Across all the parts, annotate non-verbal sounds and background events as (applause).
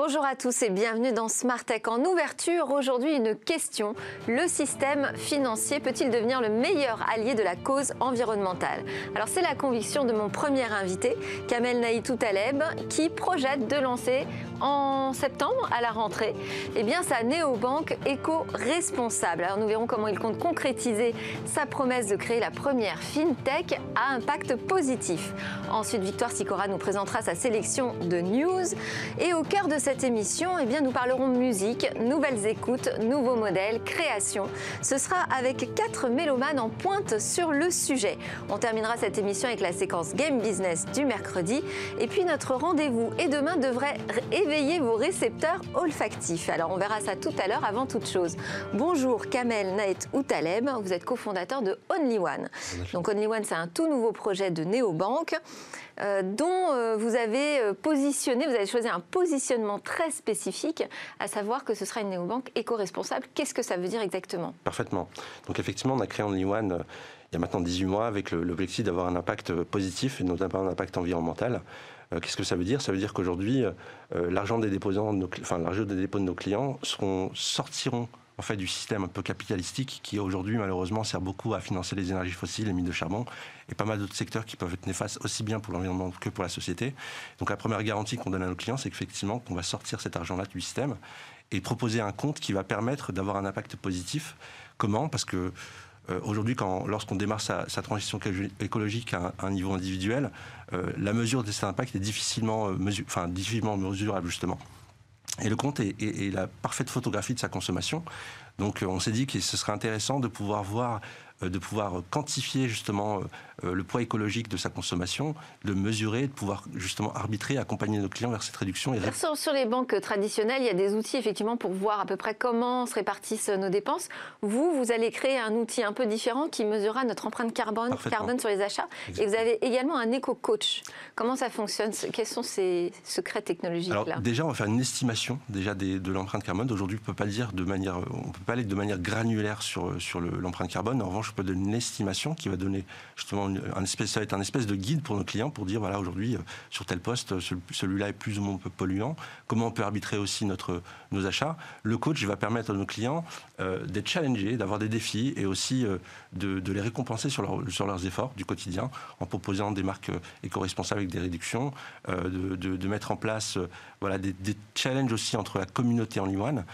Bonjour à tous et bienvenue dans Smart Tech. En ouverture, aujourd'hui une question. Le système financier peut-il devenir le meilleur allié de la cause environnementale? Alors c'est la conviction de mon premier invité, Kamel Naïtou Taleb, qui projette de lancer en septembre à la rentrée eh bien, sa néobanque éco-responsable. Alors nous verrons comment il compte concrétiser sa promesse de créer la première fintech à impact positif. Ensuite, Victoire Sicora nous présentera sa sélection de news et au cœur de cette émission, eh bien, nous parlerons musique, nouvelles écoutes, nouveaux modèles, création. Ce sera avec quatre mélomanes en pointe sur le sujet. On terminera cette émission avec la séquence Game Business du mercredi. Et puis notre rendez-vous et demain devrait éveiller vos récepteurs olfactifs. Alors on verra ça tout à l'heure avant toute chose. Bonjour Kamel Naet Outaleb, vous êtes cofondateur de Only One. Donc Only One, c'est un tout nouveau projet de néobanque. Euh, dont euh, vous avez euh, positionné, vous avez choisi un positionnement très spécifique, à savoir que ce sera une néobanque éco-responsable. Qu'est-ce que ça veut dire exactement? Parfaitement. Donc effectivement, on a créé Only One il y a maintenant 18 mois avec l'objectif d'avoir un impact positif et notamment un impact environnemental. Qu'est-ce que ça veut dire? Ça veut dire qu'aujourd'hui, l'argent des enfin des dépôts de nos clients sortiront en fait, du système un peu capitalistique qui aujourd'hui malheureusement sert beaucoup à financer les énergies fossiles, les mines de charbon et pas mal d'autres secteurs qui peuvent être néfastes aussi bien pour l'environnement que pour la société. Donc la première garantie qu'on donne à nos clients, c'est qu'effectivement qu'on va sortir cet argent-là du système et proposer un compte qui va permettre d'avoir un impact positif. Comment? Parce que euh, aujourd'hui, lorsqu'on démarre sa, transition écologique à un, niveau individuel, euh, la mesure de cet impact est difficilement, euh, mesurable justement. Et le compte est, la parfaite photographie de sa consommation. Donc on s'est dit que ce serait intéressant de pouvoir voir de pouvoir quantifier justement le poids écologique de sa consommation, de mesurer, de pouvoir justement arbitrer, accompagner nos clients vers cette réduction. Et... Sur, sur, les banques traditionnelles, il y a des outils effectivement pour voir à peu près comment se répartissent nos dépenses. Vous, vous allez créer un outil un peu différent qui mesurera notre empreinte carbone, carbone sur les achats. Et vous avez également un éco-coach. Comment ça fonctionne? Quels sont ces secrets technologiques-là? Alors déjà, on va faire une estimation déjà de l'empreinte carbone. Aujourd'hui, on peut pas le dire de manière, on peut pas aller de manière granulaire sur sur l'empreinte carbone. En revanche, je peux donner une estimation qui va donner justement un ça va être un espèce de guide pour nos clients pour dire voilà aujourd'hui euh, sur tel poste celui-là est plus ou moins polluant. Comment on peut arbitrer aussi notre nos achats? Le coach va permettre à nos clients euh, d'être challengés, d'avoir des défis et aussi euh, de, les récompenser sur, sur leurs efforts du quotidien en proposant des marques éco-responsables avec des réductions, de, mettre en place voilà des, challenges aussi entre la communauté en Limouane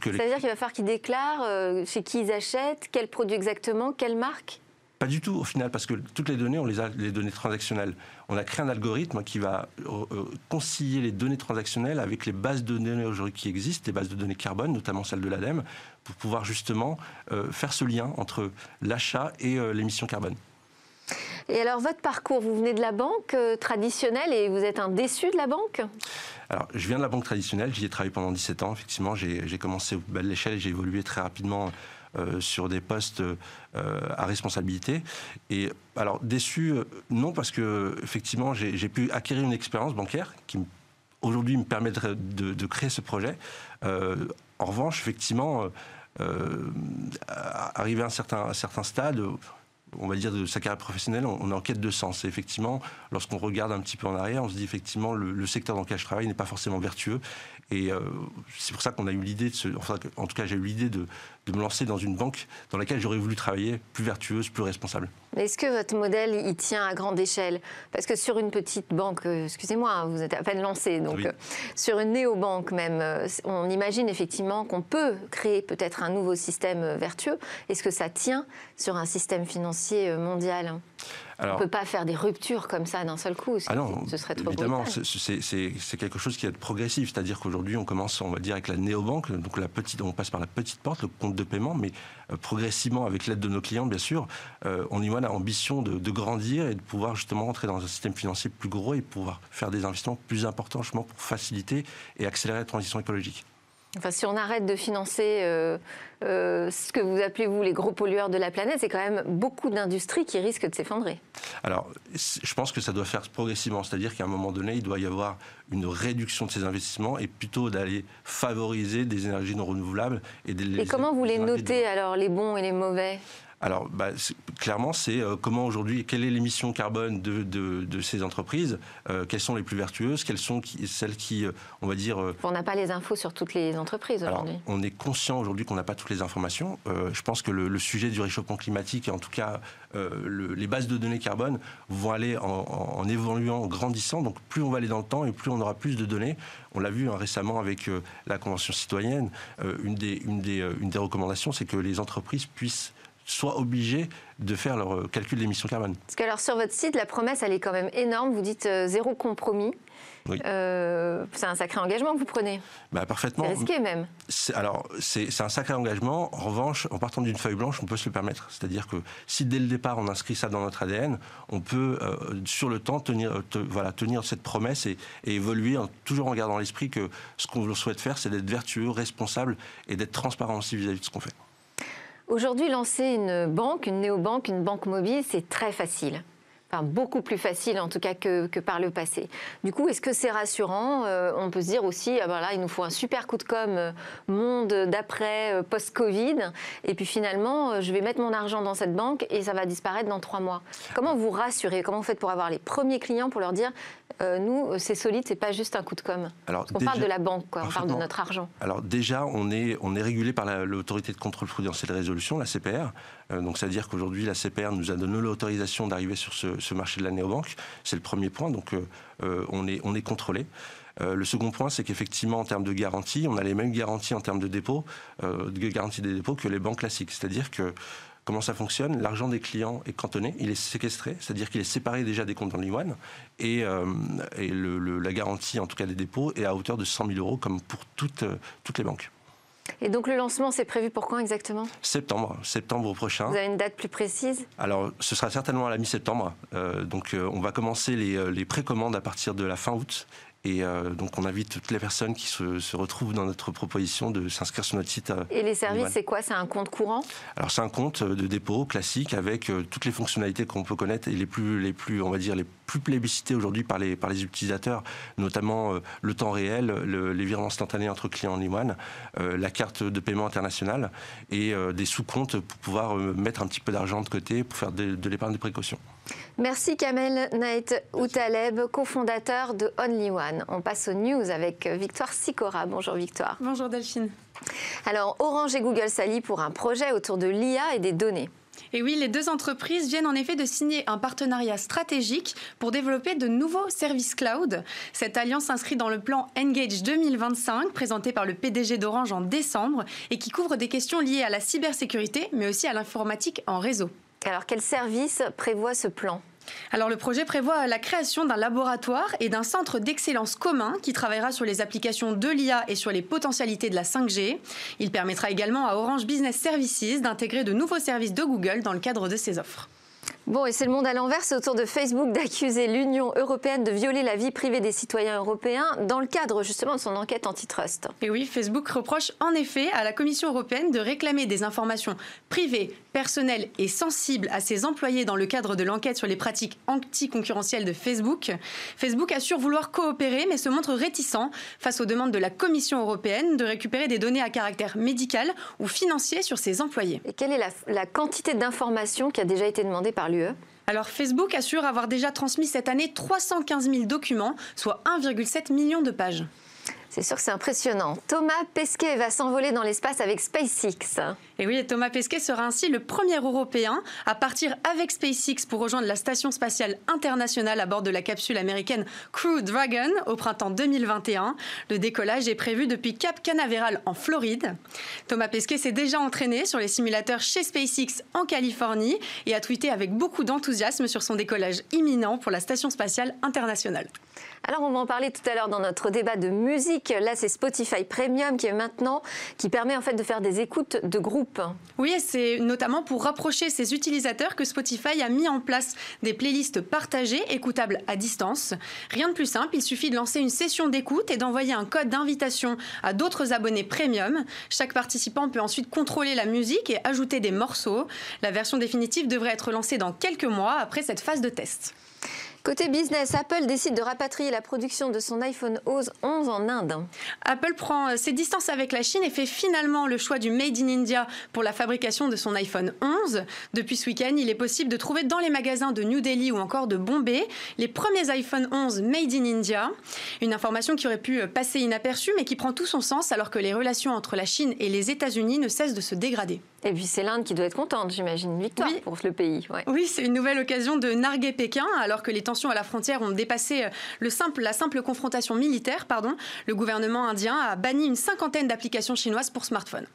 c'est-à-dire qu'il va falloir qu'ils déclarent chez qui ils achètent, quel produit exactement, quelle marque? Pas du tout au final, parce que toutes les données, on les a, les données transactionnelles. On a créé un algorithme qui va euh, euh, concilier les données transactionnelles avec les bases de données aujourd'hui qui existent, les bases de données carbone, notamment celles de l'ADEME, pour pouvoir justement faire ce lien entre l'achat et l'émission carbone. Et alors, votre parcours, vous venez de la banque traditionnelle et vous êtes un déçu de la banque? Alors, je viens de la banque traditionnelle, j'y ai travaillé pendant 17 ans. Effectivement, j'ai commencé au bas de l'échelle et j'ai évolué très rapidement euh, sur des postes euh, à responsabilité. Et alors, déçu, euh, non, parce que effectivement, j'ai pu acquérir une expérience bancaire qui aujourd'hui me permet de, créer ce projet. en revanche, effectivement, arrivé à un certain, certain stade, on va dire, de sa carrière professionnelle, on, est en quête de sens. Et effectivement, lorsqu'on regarde un petit peu en arrière, on se dit effectivement, le secteur dans lequel je travaille n'est pas forcément vertueux. Et euh, c'est pour ça qu'on a eu l'idée, de enfin, en tout cas j'ai eu l'idée de, de, me lancer dans une banque dans laquelle j'aurais voulu travailler plus vertueuse, plus responsable. Est-ce que votre modèle il tient à grande échelle? Parce que sur une petite banque, euh, excusez-moi, hein, vous êtes à peine lancé, donc euh, sur une néobanque même, on imagine effectivement qu'on peut créer peut-être un nouveau système vertueux. Est-ce que ça tient sur un système financier mondial? On ne peut pas faire des ruptures comme ça d'un seul coup. Ah non, ce serait trop évidemment, c'est quelque chose qui est progressif. C'est-à-dire qu'aujourd'hui, on commence, on va dire, avec la néobanque. Donc la petite, on passe par la petite porte, le compte de paiement, mais euh, progressivement, avec l'aide de nos clients, bien sûr, euh, on y voit l'ambition de, de, grandir et de pouvoir justement rentrer dans un système financier plus gros et pouvoir faire des investissements plus importants, justement, pour faciliter et accélérer la transition écologique. Enfin, si on arrête de financer euh, euh, ce que vous appelez, vous, les gros pollueurs de la planète, c'est quand même beaucoup d'industries qui risquent de s'effondrer. Alors, je pense que ça doit faire progressivement. C'est-à-dire qu'à un moment donné, il doit y avoir une réduction de ces investissements et plutôt d'aller favoriser des énergies non renouvelables. Et, et comment vous les notez, alors, les bons et les mauvais? Alors, bah, clairement, c'est euh, comment aujourd'hui, quelle est l'émission carbone de, de, ces entreprises, euh, quelles sont les plus vertueuses, quelles sont celles qui, euh, on va dire... on n'a pas les infos sur toutes les entreprises aujourd'hui. On est conscient aujourd'hui qu'on n'a pas toutes les informations. je pense que le, sujet du réchauffement climatique, et en tout cas les bases de données carbone, vont aller en, évoluant, en grandissant. Donc plus on va aller dans le temps et plus on aura plus de données. On l'a vu hein, récemment avec la Convention citoyenne. une, des, une, des, une des recommandations, c'est que les entreprises puissent soient obligés de faire leur euh, calcul d'émissions carbone. Parce que alors sur votre site, la promesse, elle est quand même énorme. Vous dites euh, zéro compromis. Oui. Euh, c'est un sacré engagement que vous prenez. Bah, parfaitement. C'est risqué même. Alors, c'est un sacré engagement. En revanche, en partant d'une feuille blanche, on peut se le permettre. C'est-à-dire que si dès le départ on inscrit ça dans notre ADN, on peut sur le temps tenir, voilà, tenir cette promesse et, évoluer, en, toujours en gardant l'esprit que ce qu'on souhaite faire, c'est d'être vertueux, responsable et d'être transparent aussi vis à -vis de ce qu'on fait. Aujourd'hui, lancer une banque, une néobanque, une banque mobile, c'est très facile. Enfin, beaucoup plus facile en tout cas que, par le passé. Du coup, est-ce que c'est rassurant euh, On peut se dire aussi, ah ben là, il nous faut un super coup de com euh, monde d'après, euh, post-Covid, et puis finalement, je vais mettre mon argent dans cette banque et ça va disparaître dans trois mois. Comment vous rassurez? Comment vous faites pour avoir les premiers clients pour leur dire, nous, c'est solide, c'est pas juste un coup de com? Alors, on parle de la banque, quoi, on parle de notre argent. Alors déjà, on est, on est régulé par l'autorité de contrôle prudentiel et de résolution, la CPR. Donc, c'est-à-dire qu'aujourd'hui, la CPR nous a donné l'autorisation d'arriver sur ce, marché de la néobanque. C'est le premier point. Donc, euh, on, est, on est contrôlé. le second point, c'est qu'effectivement, en termes de garantie, on a les mêmes garanties en termes de dépôt, de garantie des dépôts que les banques classiques. C'est-à-dire que Comment ça fonctionne? L'argent des clients est cantonné, il est séquestré, c'est-à-dire qu'il est séparé déjà des comptes en Liwan, et, euh, la garantie, en tout cas des dépôts, est à hauteur de 100 000 euros, comme pour toutes, euh, toutes les banques. Et donc le lancement, c'est prévu pour quand exactement? Septembre, septembre prochain. Vous avez une date plus précise? Alors, ce sera certainement à la mi-septembre. Euh, donc, on va commencer les, les précommandes à partir de la fin août et euh, donc, on invite toutes les personnes qui se, retrouvent dans notre proposition de s'inscrire sur notre site. Euh, et les services, c'est quoi? C'est un compte courant? Alors, c'est un compte de dépôt classique avec euh, toutes les fonctionnalités qu'on peut connaître et les plus, les plus, on va dire, les plus plébiscités aujourd'hui par les, par les utilisateurs, notamment le temps réel, les virements instantanés entre clients en Limouane, la carte de paiement internationale et des sous-comptes pour pouvoir mettre un petit peu d'argent de côté pour faire de, de l'épargne de précaution. Merci Kamel Naït Outaleb, cofondateur de Only One. On passe aux news avec Victoire Sicora. Bonjour Victoire. Bonjour Delphine. Alors Orange et Google s'allient pour un projet autour de l'IA et des données. Et oui, les deux entreprises viennent en effet de signer un partenariat stratégique pour développer de nouveaux services cloud. Cette alliance s'inscrit dans le plan Engage 2025 présenté par le PDG d'Orange en décembre et qui couvre des questions liées à la cybersécurité mais aussi à l'informatique en réseau. Alors, quel service prévoit ce plan? Alors le projet prévoit la création d'un laboratoire et d'un centre d'excellence commun qui travaillera sur les applications de l'IA et sur les potentialités de la 5G. Il permettra également à Orange Business Services d'intégrer de nouveaux services de Google dans le cadre de ses offres. Bon, et c'est le monde à l'envers, c'est au tour de Facebook d'accuser l'Union européenne de violer la vie privée des citoyens européens dans le cadre justement de son enquête antitrust. Et oui, Facebook reproche en effet à la Commission européenne de réclamer des informations privées, personnelles et sensibles à ses employés dans le cadre de l'enquête sur les pratiques anticoncurrentielles de Facebook. Facebook assure vouloir coopérer mais se montre réticent face aux demandes de la Commission européenne de récupérer des données à caractère médical ou financier sur ses employés. Et quelle est la, la quantité d'informations qui a déjà été demandée par l'UE alors Facebook assure avoir déjà transmis cette année 315 000 documents, soit 1,7 million de pages. C'est sûr que c'est impressionnant. Thomas Pesquet va s'envoler dans l'espace avec SpaceX. Et oui, Thomas Pesquet sera ainsi le premier Européen à partir avec SpaceX pour rejoindre la Station spatiale internationale à bord de la capsule américaine Crew Dragon au printemps 2021. Le décollage est prévu depuis Cap Canaveral en Floride. Thomas Pesquet s'est déjà entraîné sur les simulateurs chez SpaceX en Californie et a tweeté avec beaucoup d'enthousiasme sur son décollage imminent pour la Station spatiale internationale. Alors on va en parler tout à l'heure dans notre débat de musique. Là c'est Spotify Premium qui est maintenant, qui permet en fait de faire des écoutes de groupe. Oui, c'est notamment pour rapprocher ses utilisateurs que Spotify a mis en place des playlists partagées, écoutables à distance. Rien de plus simple, il suffit de lancer une session d'écoute et d'envoyer un code d'invitation à d'autres abonnés Premium. Chaque participant peut ensuite contrôler la musique et ajouter des morceaux. La version définitive devrait être lancée dans quelques mois après cette phase de test. Côté business, Apple décide de rapatrier la production de son iPhone 11 en Inde. Apple prend euh, ses distances avec la Chine et fait finalement le choix du Made in India pour la fabrication de son iPhone 11. Depuis ce week-end, il est possible de trouver dans les magasins de New Delhi ou encore de Bombay les premiers iPhone 11 Made in India. Une information qui aurait pu euh, passer inaperçue mais qui prend tout son sens alors que les relations entre la Chine et les États-Unis ne cessent de se dégrader. Et puis c'est l'Inde qui doit être contente, j'imagine, une victoire pour le pays. Oui, c'est une nouvelle occasion de narguer Pékin, alors que les tensions à la frontière ont dépassé euh, le simple, la simple confrontation militaire. Pardon. Le gouvernement indien a banni une cinquantaine d'applications chinoises pour smartphones.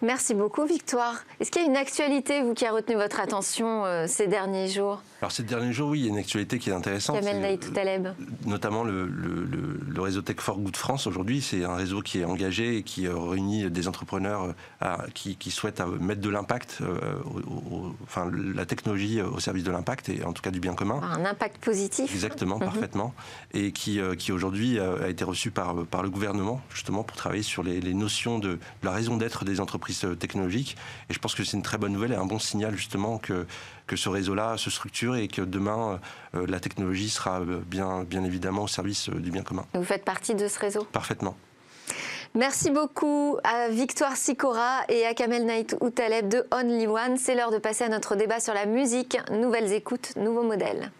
Merci beaucoup, Victoire. Est-ce qu'il y a une actualité, vous, qui a retenu votre attention euh, ces derniers jours? Alors, ces derniers jours, oui, il y a une actualité qui est intéressante. Kamel Taleb. Notamment le, le, réseau Tech for Good France, aujourd'hui, c'est un réseau qui est engagé et qui euh, réunit des entrepreneurs euh, qui, souhaitent mettre de l'impact, enfin, la technologie au service de l'impact et en tout cas du bien commun. Un impact positif. Exactement, mhm. parfaitement. Et qui, qui aujourd'hui a été reçu par, par le gouvernement, justement, pour travailler sur les, les notions de la raison d'être des entreprises euh, technologique. Et je pense que c'est une très bonne nouvelle et un bon signal justement que, que ce réseau-là se structure et que demain, euh, la technologie sera euh, bien, bien évidemment au service du bien commun. Vous faites partie de ce réseau? Parfaitement. Merci beaucoup à Victoire Sikora et à Kamel Naït Outaleb de Only One. C'est l'heure de passer à notre débat sur la musique. Nouvelles écoutes, nouveaux modèles.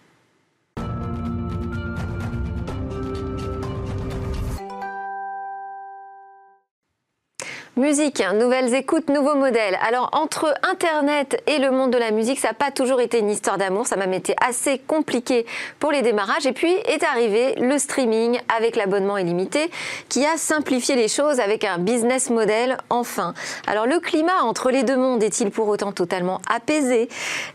Musique, nouvelles écoutes, nouveaux modèles. Alors entre Internet et le monde de la musique, ça n'a pas toujours été une histoire d'amour, ça m'a été assez compliqué pour les démarrages. Et puis est arrivé le streaming avec l'abonnement illimité qui a simplifié les choses avec un business model enfin. Alors le climat entre les deux mondes est-il pour autant totalement apaisé?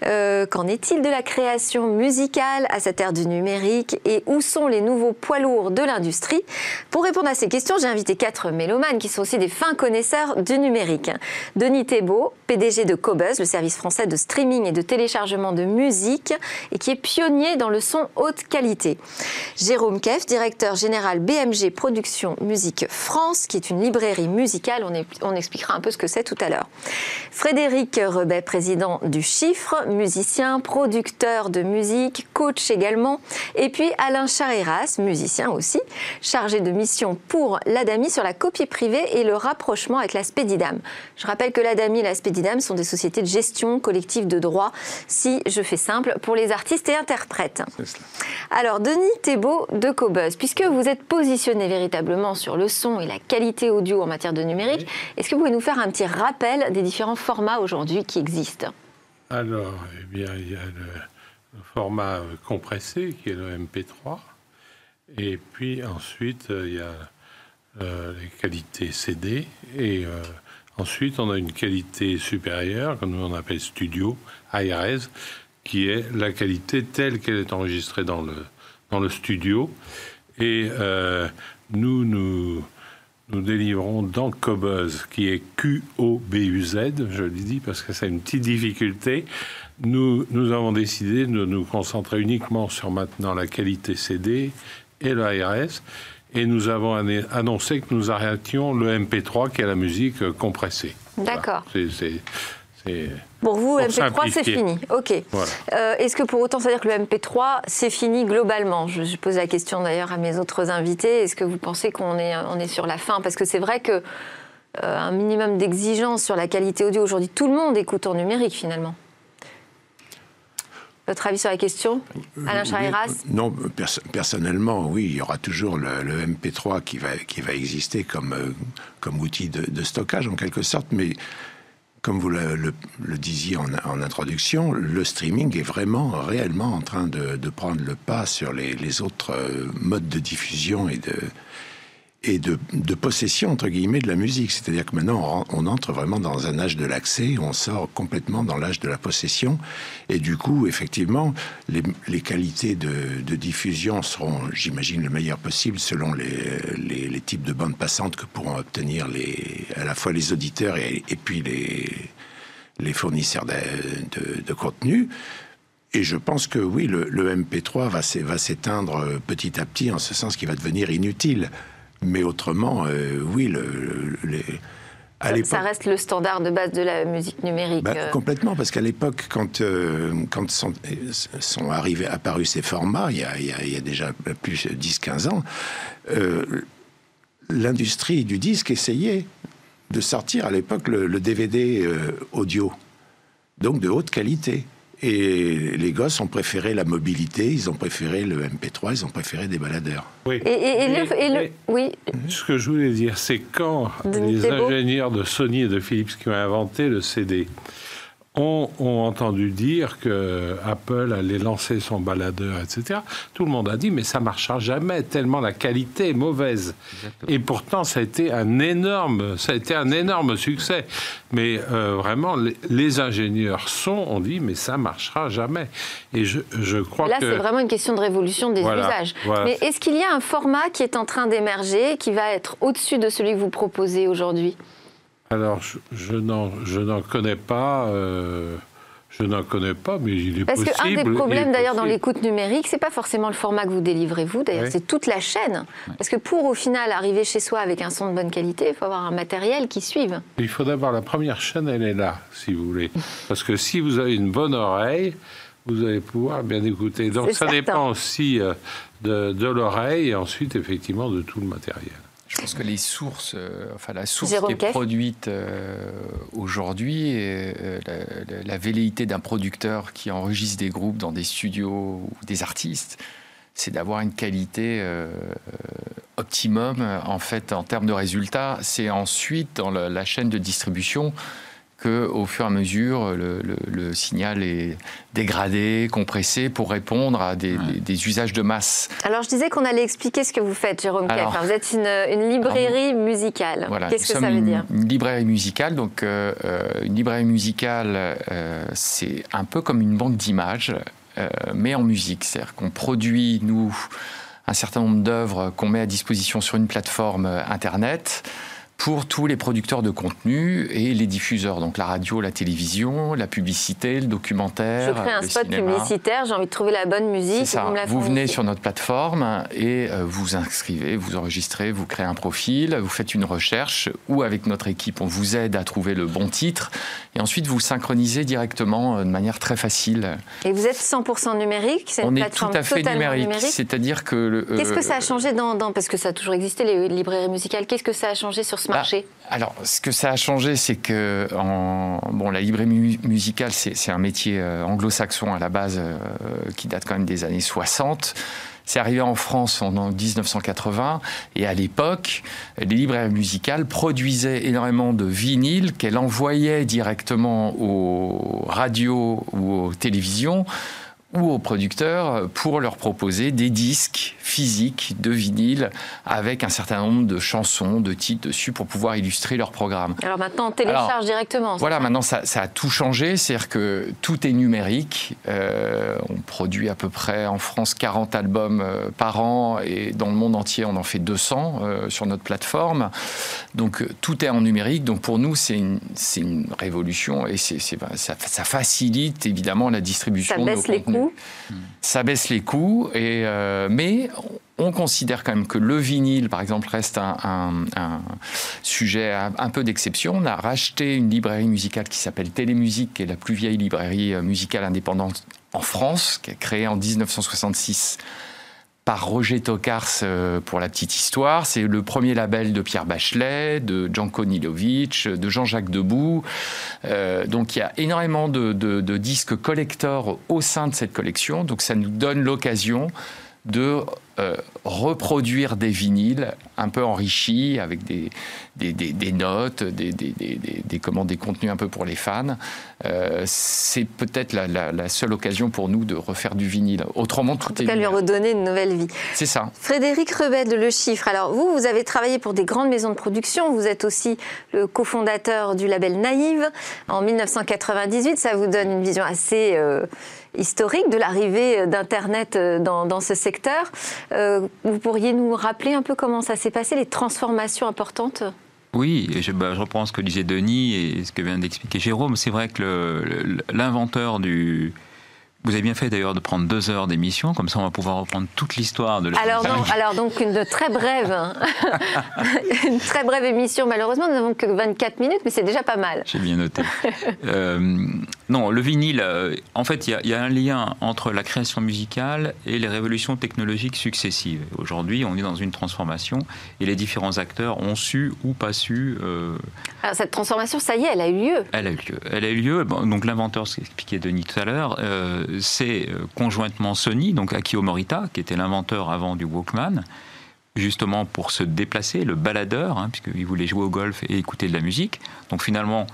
Euh, Qu'en est-il de la création musicale à cette ère du numérique? Et où sont les nouveaux poids lourds de l'industrie? Pour répondre à ces questions, j'ai invité quatre mélomanes qui sont aussi des fins connaisseurs du numérique. Denis Thébault, PDG de Cobuzz, le service français de streaming et de téléchargement de musique, et qui est pionnier dans le son haute qualité. Jérôme Keff, directeur général BMG Production Musique France, qui est une librairie musicale. On, expliquera un peu ce que c'est tout à l'heure. Frédéric Rebet, président du Chiffre, musicien, producteur de musique, coach également. Et puis Alain Chariras, musicien aussi, chargé de mission pour l'ADAMI sur la copie privée et le rapprochement avec la Spédidam. Je rappelle que l'ADAMI et la Spédidam sont des sociétés de gestion collective de droits, si je fais simple, pour les artistes et interprètes. Alors, Denis Thébault de Cobuzz, puisque vous êtes positionné véritablement sur le son et la qualité audio en matière de numérique, est-ce que vous pouvez nous faire un petit rappel des différents formats aujourd'hui qui existent? Alors, eh bien, il y a le, format compressé qui est le MP3. Et puis ensuite, il y a euh, les qualités CD. Et euh, ensuite, on a une qualité supérieure, que nous on appelle studio, IRS, qui est la qualité telle qu'elle est enregistrée dans le, dans le studio. Et euh, nous, nous, nous délivrons dans Cobuzz, qui est Q-O-B-U-Z, je le dis parce que c'est une petite difficulté. Nous, nous avons décidé de nous concentrer uniquement sur maintenant la qualité CD et le IRS et nous avons annoncé que nous arrêtions le MP3 qui est la musique euh, compressée. D'accord. Pour vous, le MP3, c'est fini. OK. Euh, est-ce que pour autant, ça veut dire que le MP3, c'est fini globalement? Je, pose la question d'ailleurs à mes autres invités. Est-ce que vous pensez qu'on est, on est sur la fin? Parce que c'est vrai que euh, un minimum d'exigence sur la qualité audio aujourd'hui, tout le monde écoute en numérique finalement. Votre avis sur la question Alain Chariras Non, personnellement, oui, il y aura toujours le, MP3 qui va, qui va exister comme, euh, comme outil de, stockage en quelque sorte, mais comme vous le, disiez en, en, introduction, le streaming est vraiment, réellement en train de, de prendre le pas sur les, les autres euh, modes de diffusion et de, et de, possession, entre guillemets, de la musique. C'est-à-dire que maintenant, on, entre vraiment dans un âge de l'accès, on sort complètement dans l'âge de la possession. Et du coup, effectivement, les, qualités de, diffusion seront, j'imagine, le meilleur possible selon les, types de bandes passantes que pourront obtenir à la fois les auditeurs et, puis les, fournisseurs de, de contenu. Et je pense que oui, le, le MP3 va s'éteindre petit à petit, en ce sens qu'il va devenir inutile. Mais autrement, euh, oui, ça, reste le standard de base de la musique numérique. Bah, complètement, parce qu'à l'époque, quand, quand sont, sont, arrivés, apparus ces formats, il y a, il y a, déjà plus de 10-15 ans, l'industrie du disque essayait de sortir à l'époque le, DVD audio, donc de haute qualité. Et les gosses ont préféré la mobilité, ils ont préféré le MP3, ils ont préféré des baladeurs. Oui. Et, oui. Ce que je voulais dire, c'est quand les ingénieurs de Sony et de Philips qui ont inventé le CD ont, entendu dire que Apple allait lancer son baladeur, etc. Tout le monde a dit mais ça marchera jamais tellement la qualité est mauvaise. Et pourtant ça a été un énorme, ça a été un énorme succès. Mais euh, vraiment les, ingénieurs sont ont dit mais ça marchera jamais. Et je, je crois Là, que là c'est vraiment une question de révolution des usages. Mais est-ce qu'il y a un format qui est en train d'émerger qui va être au-dessus de celui que vous proposez aujourd'hui? Alors, je, je n'en connais pas. Euh, je n'en connais pas, mais il est Parce possible. Parce qu'un des problèmes d'ailleurs dans l'écoute numérique, c'est pas forcément le format que vous délivrez vous, d'ailleurs, c'est toute la chaîne. Parce que pour au final arriver chez soi avec un son de bonne qualité, il faut avoir un matériel qui suive. Il faut d'abord la première chaîne, elle est là, si vous voulez. (laughs) Parce que si vous avez une bonne oreille, vous allez pouvoir bien écouter. Donc ça dépend aussi euh, de, de l'oreille et ensuite effectivement de tout le matériel. Je pense que les sources, euh, enfin la source qui est produite euh, aujourd'hui, euh, la, la, velléité d'un producteur qui enregistre des groupes dans des studios ou des artistes, c'est d'avoir une qualité optimum en fait en termes de résultats. C'est ensuite dans la chaîne de distribution qu'au fur et à mesure, le, signal est dégradé, compressé pour répondre à des, usages de masse. Alors, je disais qu'on allait expliquer ce que vous faites, Jérôme Alors, Vous êtes une, librairie musicale. Qu'est-ce que ça veut dire Une librairie musicale. Donc, euh, euh, une librairie musicale, euh, c'est un peu comme une banque d'images, mais en musique. C'est-à-dire qu'on produit, nous, un certain nombre d'œuvres qu'on met à disposition sur une plateforme Internet pour tous les producteurs de contenu et les diffuseurs, donc la radio, la télévision, la publicité, le documentaire. Je crée un spot publicitaire, j'ai envie de trouver la bonne musique. Ça. Vous, venez sur notre plateforme et euh, vous inscrivez, vous enregistrez, vous créez un profil, vous faites une recherche ou avec notre équipe, on vous aide à trouver le bon titre et ensuite vous synchronisez directement euh, de manière très facile. Et vous êtes 100% numérique C'est une on est tout à fait numérique. C'est-à-dire que. Qu'est-ce que ça a euh, changé dans, dans, Parce que ça a toujours existé, les librairies musicales. Qu'est-ce que ça a changé sur ce bah, marché Alors, ce que ça a changé, c'est que en, bon, la librairie musicale, c'est un métier euh, anglo-saxon à la base euh, qui date quand même des années 60. C'est arrivé en France en 1980 et à l'époque, les librairies musicales produisaient énormément de vinyles qu'elles envoyaient directement aux radios ou aux télévisions ou aux producteurs pour leur proposer des disques physiques de vinyle avec un certain nombre de chansons, de titres dessus pour pouvoir illustrer leur programme. Alors maintenant, on télécharge directement. Voilà, maintenant ça, a tout changé, c'est-à-dire que tout est numérique. Euh, on produit à peu près en France 40 albums euh, par an et dans le monde entier, on en fait 200 euh, sur notre plateforme. Donc tout est en numérique. Donc pour nous, c'est une, une, révolution et ça, ça, facilite évidemment la distribution. Ça baisse les coûts. Ça baisse les coûts, et, euh, mais on considère quand même que le vinyle, par exemple, reste un, sujet un, peu d'exception. On a racheté une librairie musicale qui s'appelle Télémusique, qui est la plus vieille librairie euh, musicale indépendante en France, qui est créée en 1966 par Roger Tokars euh, pour la petite histoire. C'est le premier label de Pierre Bachelet, de Janko Nilovic, de Jean-Jacques Debout. Euh, donc il y a énormément de, de disques collectors au sein de cette collection. Donc ça nous donne l'occasion de euh, reproduire des vinyles un peu enrichis avec des, des, des, notes, des, des, comment, des contenus un peu pour les fans. Euh, c'est peut-être la, la, seule occasion pour nous de refaire du vinyle. Autrement, tout en tout cas, lui redonner une nouvelle vie. C'est ça. Frédéric Rebed, Le Chiffre. Alors, vous, vous avez travaillé pour des grandes maisons de production. Vous êtes aussi le cofondateur du label Naïve en 1998. Ça vous donne une vision assez. Euh, historique de l'arrivée d'Internet dans, dans, ce secteur. Euh, vous pourriez nous rappeler un peu comment ça s'est passé, les transformations importantes? Oui, bah, je, reprends ce que disait Denis et ce que vient d'expliquer Jérôme. C'est vrai que l'inventeur du, Vous avez bien fait d'ailleurs de prendre deux heures d'émission, comme ça on va pouvoir reprendre toute l'histoire de la alors, non, alors donc une très brève, hein. (laughs) une très brève émission. Malheureusement, nous n'avons que 24 minutes, mais c'est déjà pas mal. J'ai bien noté. (laughs) euh, non, le vinyle, euh, en fait, il y, y, a un lien entre la création musicale et les révolutions technologiques successives. Aujourd'hui, on est dans une transformation et les différents acteurs ont su ou pas su. Euh... Alors cette transformation, ça y est, elle a eu lieu. Elle a eu lieu. Elle a eu lieu. Bon, donc l'inventeur, ce qu'expliquait Denis tout à l'heure, euh, c'est conjointement Sony, donc Akio Morita, qui était l'inventeur avant du Walkman, justement pour se déplacer, le baladeur, hein, puisqu'il voulait jouer au golf et écouter de la musique. Donc finalement,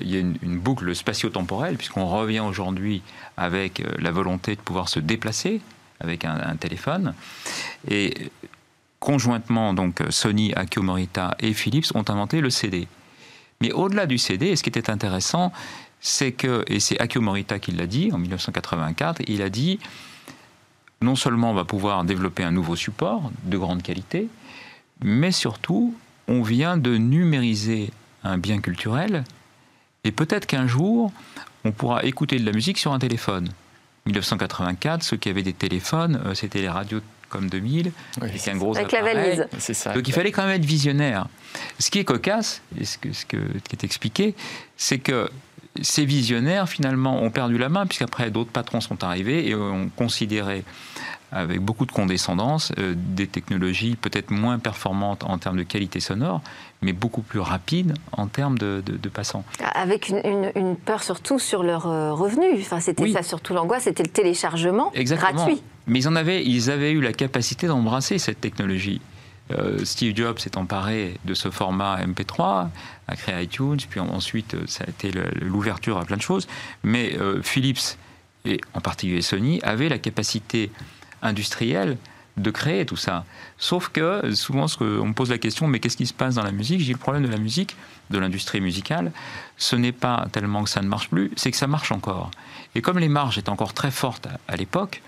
il y a une, une boucle spatio-temporelle, puisqu'on revient aujourd'hui avec euh, la volonté de pouvoir se déplacer avec un, un téléphone. Et conjointement, donc Sony, Akio Morita et Philips ont inventé le CD. Mais au-delà du CD, ce qui était intéressant, c'est que, et c'est Akio Morita qui l'a dit en 1984, il a dit non seulement on va pouvoir développer un nouveau support de grande qualité, mais surtout on vient de numériser un bien culturel et peut-être qu'un jour on pourra écouter de la musique sur un téléphone. 1984, ceux qui avaient des téléphones, euh, c'était les radios comme 2000, oui, avec un gros avec appareil. la valise. Ça, Donc il fallait quand même être visionnaire. Ce qui est cocasse, et ce, que, ce que, qui est expliqué, c'est que ces visionnaires, finalement, ont perdu la main, puisqu'après, d'autres patrons sont arrivés et ont considéré, avec beaucoup de condescendance, euh, des technologies peut-être moins performantes en termes de qualité sonore, mais beaucoup plus rapides en termes de, de, de passants. Avec une, une, une, peur surtout sur leurs revenus. Enfin, c'était oui. ça surtout l'angoisse, c'était le téléchargement Exactement. gratuit. Mais ils, en avaient, ils avaient eu la capacité d'embrasser cette technologie. Euh, Steve Jobs s'est emparé de ce format MP3, a créé iTunes, puis ensuite ça a été l'ouverture à plein de choses. Mais euh, Philips, et en particulier Sony, avaient la capacité industrielle de créer tout ça. Sauf que souvent on me pose la question, mais qu'est-ce qui se passe dans la musique? J'ai le problème de la musique, de l'industrie musicale, ce n'est pas tellement que ça ne marche plus, c'est que ça marche encore. Et comme les marges étaient encore très fortes à, à l'époque,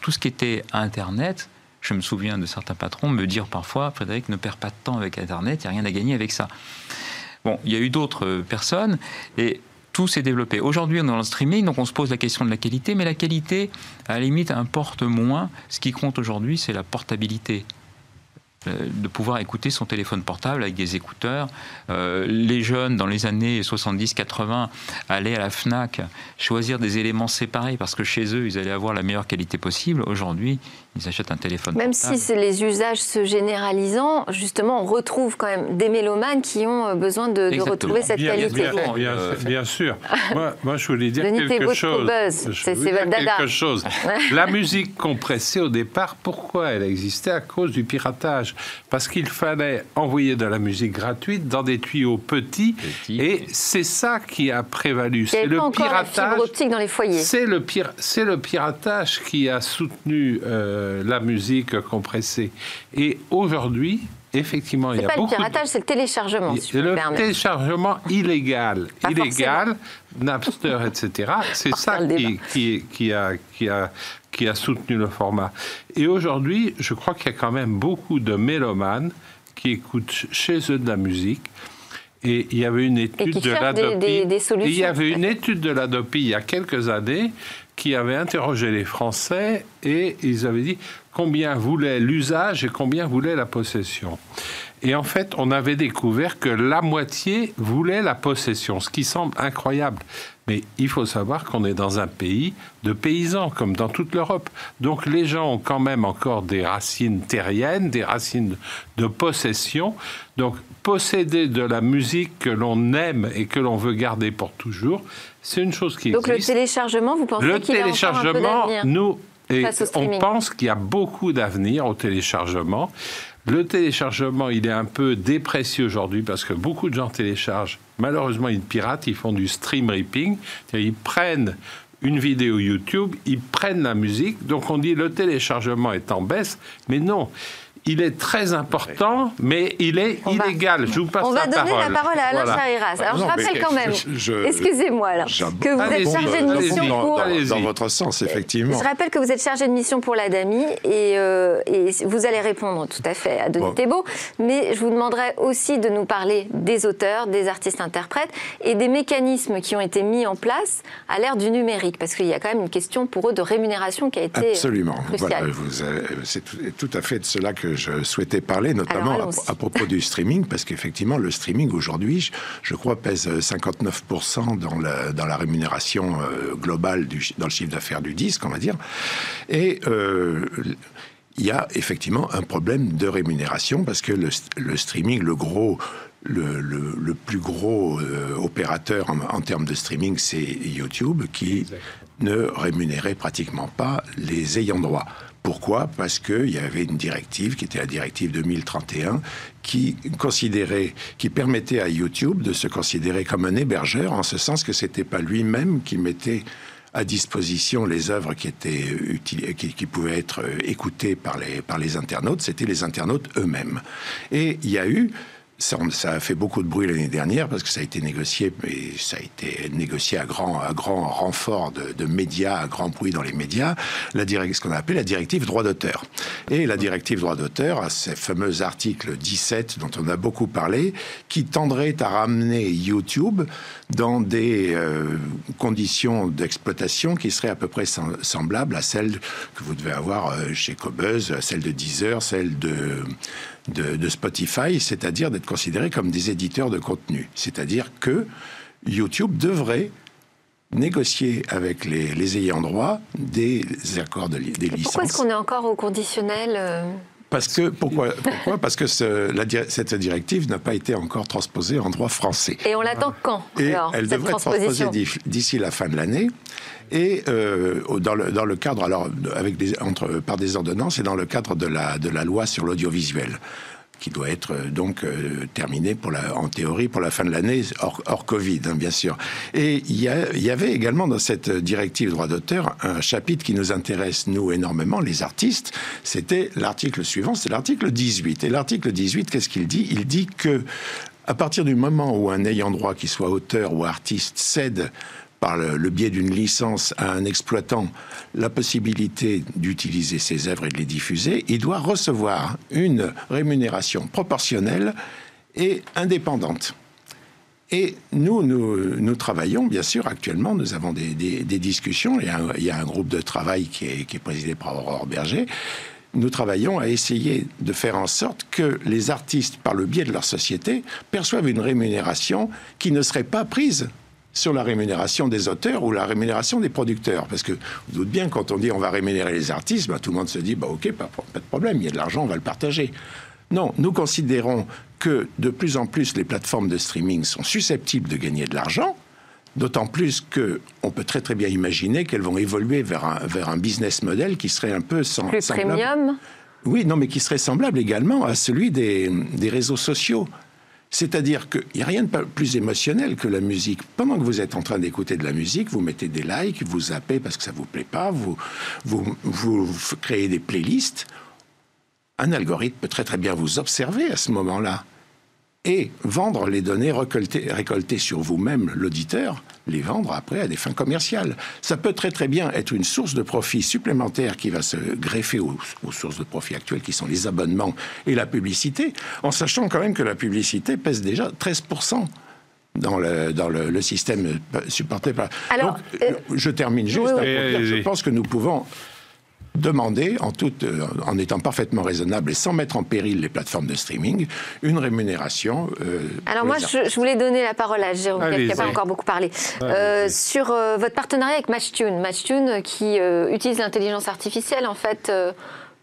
tout ce qui était Internet, je me souviens de certains patrons me dire parfois, Frédéric, ne perds pas de temps avec Internet, il n'y a rien à gagner avec ça. Bon, il y a eu d'autres personnes et tout s'est développé. Aujourd'hui, on est dans le streaming, donc on se pose la question de la qualité, mais la qualité, à la limite, importe moins. Ce qui compte aujourd'hui, c'est la portabilité de pouvoir écouter son téléphone portable avec des écouteurs. Euh, les jeunes, dans les années 70-80, allaient à la FNAC choisir des éléments séparés parce que chez eux, ils allaient avoir la meilleure qualité possible. Aujourd'hui, ils achètent un téléphone même portable. si les usages se généralisant, justement, on retrouve quand même des mélomanes qui ont besoin de, de retrouver cette bien, qualité. Bien, bien, bien sûr. (laughs) moi, moi, je voulais dire Denis quelque chose. C'est votre dada. Quelque chose. (laughs) la musique compressée, au départ, pourquoi elle existait? À cause du piratage. Parce qu'il fallait envoyer de la musique gratuite dans des tuyaux petits. Petit. Et c'est ça qui a prévalu. C'est le piratage. La optique dans les foyers. C'est le, pir le piratage qui a soutenu euh, la musique compressée. Et aujourd'hui, effectivement, il y a pas beaucoup. le piratage, c'est le téléchargement. Si le téléchargement illégal, pas illégal, forcément. Napster, etc. C'est ça qui, qui, qui, a, qui, a, qui a soutenu le format. Et aujourd'hui, je crois qu'il y a quand même beaucoup de mélomanes qui écoutent chez eux de la musique. Et il y avait une étude de l'ADOPI. Il y avait une étude de l'ADOPI il y a quelques années qui avait interrogé les Français et ils avaient dit combien voulait l'usage et combien voulait la possession. Et en fait, on avait découvert que la moitié voulait la possession, ce qui semble incroyable. Mais il faut savoir qu'on est dans un pays de paysans, comme dans toute l'Europe. Donc les gens ont quand même encore des racines terriennes, des racines de possession. Donc posséder de la musique que l'on aime et que l'on veut garder pour toujours, c'est une chose qui Donc existe. le téléchargement, vous pensez Le qu'il a téléchargement, encore un peu nous, et on pense qu'il y a beaucoup d'avenir au téléchargement. Le téléchargement, il est un peu déprécié aujourd'hui parce que beaucoup de gens téléchargent. Malheureusement, ils piratent, ils font du stream ripping. Ils prennent une vidéo YouTube, ils prennent la musique. Donc on dit le téléchargement est en baisse, mais non. Il est très important, mais il est On va- illégal. Je vous passe On va la donner parole. la parole à Alain Voilà. Chariras. Alors Non, je rappelle quand même, excusez-moi que vous êtes chargé de mission dans, pour... dans- Allez-y. dans votre sens, effectivement. Je rappelle que vous êtes chargé de mission pour l'ADAMI et, euh, et vous allez répondre tout à fait à Denis Bon. Thébault, mais je vous demanderai aussi de nous parler des auteurs, des artistes-interprètes et des mécanismes qui ont été mis en place à l'ère du numérique, parce qu'il y a quand même une question pour eux de rémunération qui a été Absolument. cruciale. Voilà, c'est tout, tout à fait de cela que je souhaitais parler, notamment Alors, à, propos du streaming, parce qu'effectivement, le streaming aujourd'hui, je, je crois, pèse 59% dans la, dans la rémunération euh, globale, du, dans le chiffre d'affaires du disque, on va dire. Et euh, il y a effectivement un problème de rémunération, parce que le, le streaming, le gros. Le, le- le plus gros euh, opérateur en, en termes de streaming, c'est YouTube, qui ne rémunérait pratiquement pas les ayants droit. Pourquoi? Parce qu'il y avait une directive, qui était la directive 2031, qui considérait, qui permettait à YouTube de se considérer comme un hébergeur, en ce sens que c'était pas lui-même qui mettait à disposition les œuvres qui étaient qui pouvaient être euh, écoutées par les, par les internautes, c'était les internautes eux-mêmes. Et il y a eu ça, a fait beaucoup de bruit l'année dernière parce que ça a été négocié, mais ça a été négocié à grand, à grand renfort de, médias, à grand bruit dans les médias, la direct, ce qu'on a appelé la directive droit d'auteur. Et la directive droit d'auteur a ces fameux articles 17 dont on a beaucoup parlé, qui tendraient à ramener YouTube dans des euh, conditions d'exploitation qui seraient à peu près sem- semblables à celles que vous devez avoir euh, chez Cobuzz, celles de Deezer, celles de de, de Spotify, c'est-à-dire d'être considérés comme des éditeurs de contenu. C'est-à-dire que YouTube devrait négocier avec les, les ayants droit des accords de li- des Pourquoi est-ce licences. qu'on est encore au conditionnel euh, Parce que pourquoi, pourquoi? Parce que ce- la di- cette directive n'a pas été encore transposée en droit français. Et on l'attend quand Et alors, elle cette devrait être transposée d'ici- la fin de l'année. Et euh, dans, le, dans le cadre, alors, avec des, entre, par des ordonnances et dans le cadre de la, de la loi sur l'audiovisuel, qui doit être euh, donc euh, terminée pour la, en théorie pour la fin de l'année, hors, Covid, hein, bien sûr. Et il y, a- il y avait également dans cette directive droit d'auteur un chapitre qui nous intéresse, nous, énormément, les artistes. C'était l'article suivant, c'est l'article 18. Et l'article 18, qu'est-ce qu'il dit? Il dit que à partir du moment où un ayant droit, qui soit auteur ou artiste, cède par le, biais d'une licence à un exploitant la possibilité d'utiliser ses œuvres et de les diffuser, il doit recevoir une rémunération proportionnelle et indépendante. Et nous, nous, travaillons, bien sûr, actuellement, nous avons des discussions. Il y, a un, il y a un groupe de travail qui est, qui est présidé par Aurore Berger. Nous travaillons à essayer de faire en sorte que les artistes, par le biais de leur société, perçoivent une rémunération qui ne serait pas prise sur la rémunération des auteurs ou la rémunération des producteurs. Parce que vous doutez bien, quand on dit on va rémunérer les artistes, ben, tout le monde se dit bah, ok, pas, pas de problème, il y a de l'argent, on va le partager. Non, nous considérons que de plus en plus les plateformes de streaming sont susceptibles de gagner de l'argent, d'autant plus que on peut très très bien imaginer qu'elles vont évoluer vers un, vers un business model qui serait un peu sem- plus semblable. premium Oui, non, mais qui serait semblable également à celui des, des réseaux sociaux. C'est-à-dire qu'il n'y a rien de plus émotionnel que la musique. Pendant que vous êtes en train d'écouter de la musique, vous mettez des likes, vous zappez parce que ça vous plaît pas, vous, vous, créez des playlists. Un algorithme peut très très bien vous observer à ce moment-là et vendre les données récoltées sur vous-même, l'auditeur, les vendre après à des fins commerciales. Ça peut très très bien être une source de profit supplémentaire qui va se greffer aux, aux sources de profit actuelles qui sont les abonnements et la publicité, en sachant quand même que la publicité pèse déjà 13% dans le, dans le, le système supporté par... Alors, Donc, euh, je termine juste. oui, oui. pour dire, je pense que nous pouvons demander, en, toute, euh, en étant parfaitement raisonnable et sans mettre en péril les plateformes de streaming, une rémunération. euh, Alors moi, je, je voulais donner la parole à Jérôme qui n'a pas encore beaucoup parlé. Euh, sur euh, votre partenariat avec Matchtune. Matchtune qui euh, utilise l'intelligence artificielle, en fait, euh,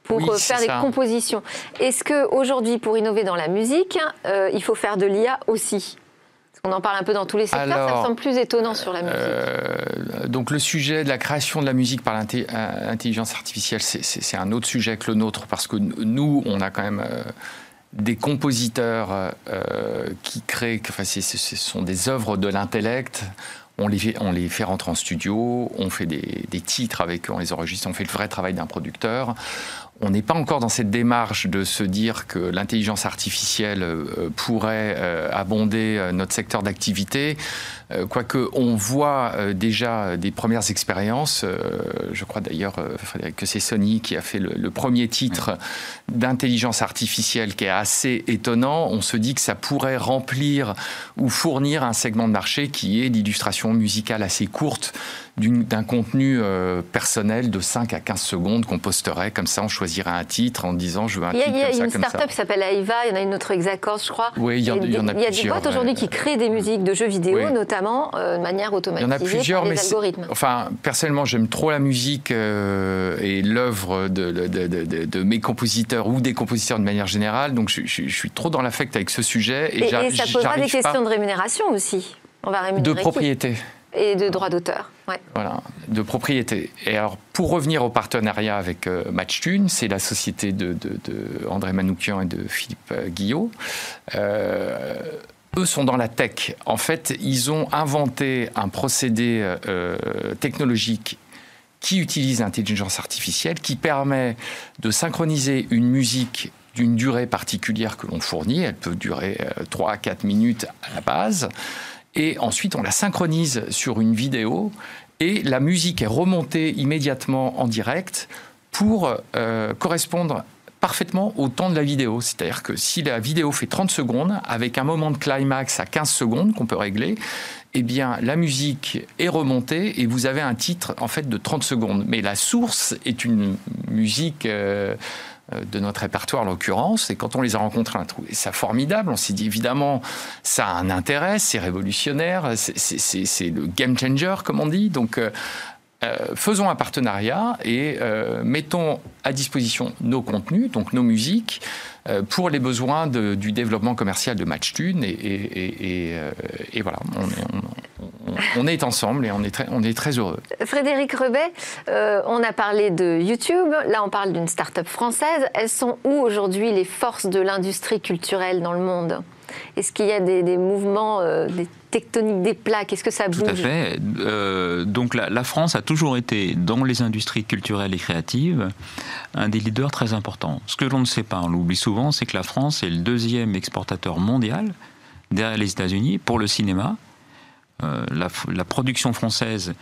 pour Oui, faire des ça. compositions. Est-ce qu'aujourd'hui, pour innover dans la musique, euh, il faut faire de l'IA aussi? Parce qu'on en parle un peu dans tous les secteurs, ça me semble plus étonnant sur la musique. Euh, donc le sujet de la création de la musique par l'inté- euh, l'intelligence artificielle, c'est- un autre sujet que le nôtre parce que nous, on a quand même euh, des compositeurs euh, qui créent, enfin, ce sont des œuvres de l'intellect. On les, fait, on les fait rentrer en studio, on fait des, des titres avec eux, on les enregistre, on fait le vrai travail d'un producteur. On n'est pas encore dans cette démarche de se dire que l'intelligence artificielle pourrait abonder notre secteur d'activité. Quoique on voit déjà des premières expériences, je crois d'ailleurs que c'est Sony qui a fait le, premier titre d'intelligence artificielle qui est assez étonnant. On se dit que ça pourrait remplir ou fournir un segment de marché qui est l'illustration musicale assez courte d'un contenu euh, personnel de 5 à 15 secondes qu'on posterait comme ça, on choisirait un titre en disant je veux un titre. Il y a une start-up qui s'appelle Aiva, il y en a une autre Exacors, je crois. Oui, il y, en, a Il y a des boîtes aujourd'hui qui créent des musiques de jeux vidéo, notamment euh, de manière automatisée il y en a plusieurs, par les algorithmes. Enfin, personnellement, j'aime trop la musique euh, et l'œuvre de, de, mes compositeurs ou des compositeurs de manière générale, donc je, suis trop dans l'affect avec ce sujet. Et, et, ça posera des questions de rémunération aussi. On va rémunérer de propriété. Et de droit d'auteur. Voilà, de propriété. Et alors, pour revenir au partenariat avec euh, MatchTune, c'est la société de, André Manoukian et de Philippe euh, Guillot. Euh, eux sont dans la tech. En fait, ils ont inventé un procédé technologique qui utilise l'intelligence artificielle, qui permet de synchroniser une musique d'une durée particulière que l'on fournit. Elle peut durer 3 à 4 minutes à la base et ensuite on la synchronise sur une vidéo et la musique est remontée immédiatement en direct pour euh, correspondre parfaitement au temps de la vidéo. C'est-à-dire que si la vidéo fait 30 secondes, avec un moment de climax à 15 secondes qu'on peut régler, eh bien, la musique est remontée et vous avez un titre en fait de 30 secondes. Mais la source est une musique euh, de notre répertoire en l'occurrence. Et quand on les a rencontrés, on a trouvé ça formidable. On s'est dit évidemment, ça a un intérêt, c'est révolutionnaire, c'est le game changer comme on dit. Donc euh, euh, faisons un partenariat et mettons à disposition nos contenus, donc nos musiques, pour les besoins du développement commercial de MatchTune. Et, et, voilà, est ensemble et on est très, on est très heureux. Frédéric Rebet, euh, on a parlé de YouTube, là on parle d'une start-up française. Elles sont où aujourd'hui les forces de l'industrie culturelle dans le monde? Est-ce qu'il y a des, mouvements, euh, des tectoniques des plaques? Est-ce que ça bouge Tout à fait. Euh, donc la, la, France a toujours été, dans les industries culturelles et créatives, un des leaders très importants. Ce que l'on ne sait pas, on l'oublie souvent, c'est que la France est le deuxième exportateur mondial derrière les États-Unis pour le cinéma euh, la, production française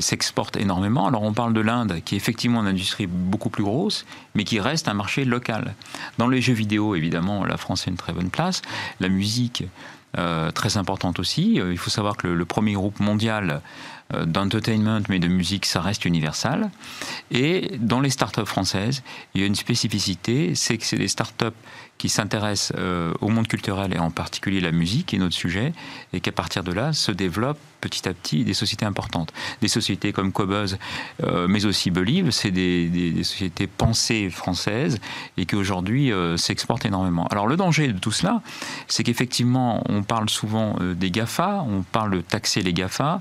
s'exporte énormément. Alors on parle de l'Inde, qui est effectivement une industrie beaucoup plus grosse, mais qui reste un marché local. Dans les jeux vidéo, évidemment, la France a une très bonne place. La musique, euh, très importante aussi. Euh, il faut savoir que le, premier groupe mondial d'entertainment, mais de musique, ça reste Universal. Et dans les startups françaises, il y a une spécificité, c'est que c'est des startups qui s'intéresse euh, au monde culturel et en particulier la musique, qui est notre sujet, et qu'à partir de là se développent petit à petit des sociétés importantes. Des sociétés comme Cobuzz, euh, mais aussi Believe, c'est des, sociétés pensées françaises et qui aujourd'hui euh, s'exportent énormément. Alors le danger de tout cela, c'est qu'effectivement, on parle souvent des GAFA, on parle de taxer les GAFA,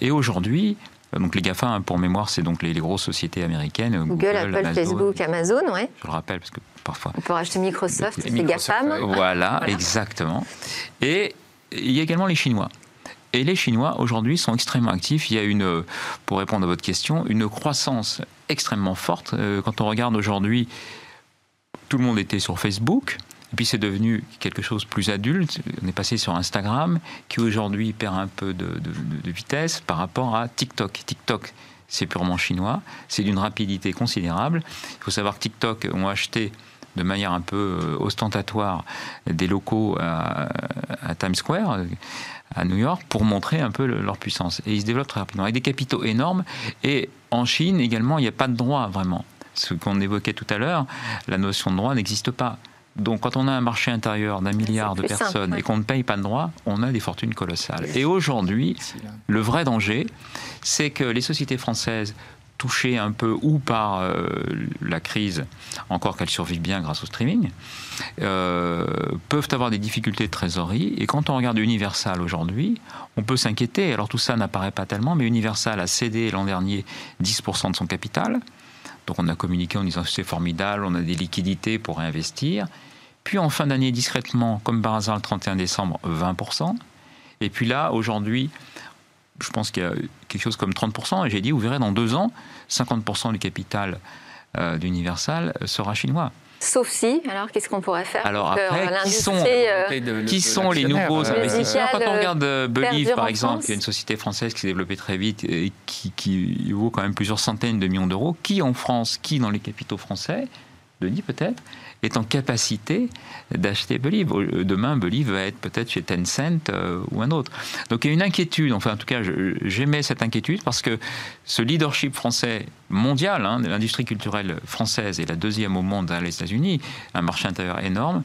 et aujourd'hui, donc les GAFA, hein, pour mémoire, c'est donc les, grosses sociétés américaines. Google, Apple, Facebook, Amazon, oui. Je le rappelle parce que parfois. On peut racheter Microsoft, c'est GAFAM. Voilà, exactement. Et il y a également les Chinois. Et les Chinois, aujourd'hui, sont extrêmement actifs. Il y a une, pour répondre à votre question, une croissance extrêmement forte. Euh, quand on regarde aujourd'hui, tout le monde était sur Facebook. Et puis c'est devenu quelque chose de plus adulte. On est passé sur Instagram, qui aujourd'hui perd un peu de, vitesse par rapport à TikTok. TikTok, c'est purement chinois. C'est d'une rapidité considérable. Il faut savoir que TikTok ont acheté de manière un peu euh, ostentatoire des locaux à, Times Square à New York pour montrer un peu leur puissance. Et ils se développent très rapidement, avec des capitaux énormes. Et en Chine également, il n'y a pas de droit vraiment. Ce qu'on évoquait tout à l'heure, la notion de droit n'existe pas. Donc quand on a un marché intérieur d'un milliard de personnes et qu'on ne paye pas de droit, on a des fortunes colossales. Et aujourd'hui, le vrai danger, c'est que les sociétés françaises touchées un peu ou par euh, la crise, encore qu'elles survivent bien grâce au streaming, euh, peuvent avoir des difficultés de trésorerie. Et quand on regarde Universal aujourd'hui, on peut s'inquiéter. Alors tout ça n'apparaît pas tellement, mais Universal a cédé l'an dernier 10% de son capital. Donc on a communiqué en disant c'est formidable, on a des liquidités pour réinvestir. Puis en fin d'année, discrètement, comme par hasard le 31 décembre, 20%. Et puis là, aujourd'hui, je pense qu'il y a quelque chose comme 30%, et j'ai dit, vous verrez, dans deux ans, 50% du capital d'Universal sera chinois. Sauf si, alors qu'est-ce qu'on pourrait faire Alors après, qui sont, qui sont les nouveaux investisseurs Quand on regarde Believe, par exemple, qui est une société française qui s'est développée très vite et qui, qui vaut quand même plusieurs centaines de millions d'euros, qui en France, qui dans les capitaux français, Denis peut-être, est en capacité d'acheter Believe. Demain, Believe va être peut-être chez Tencent euh, ou un autre. Donc il y a une inquiétude, enfin en tout cas j'aimais cette inquiétude parce que ce leadership français mondial, hein, l'industrie culturelle française est la deuxième au monde à les États-Unis, un marché intérieur énorme,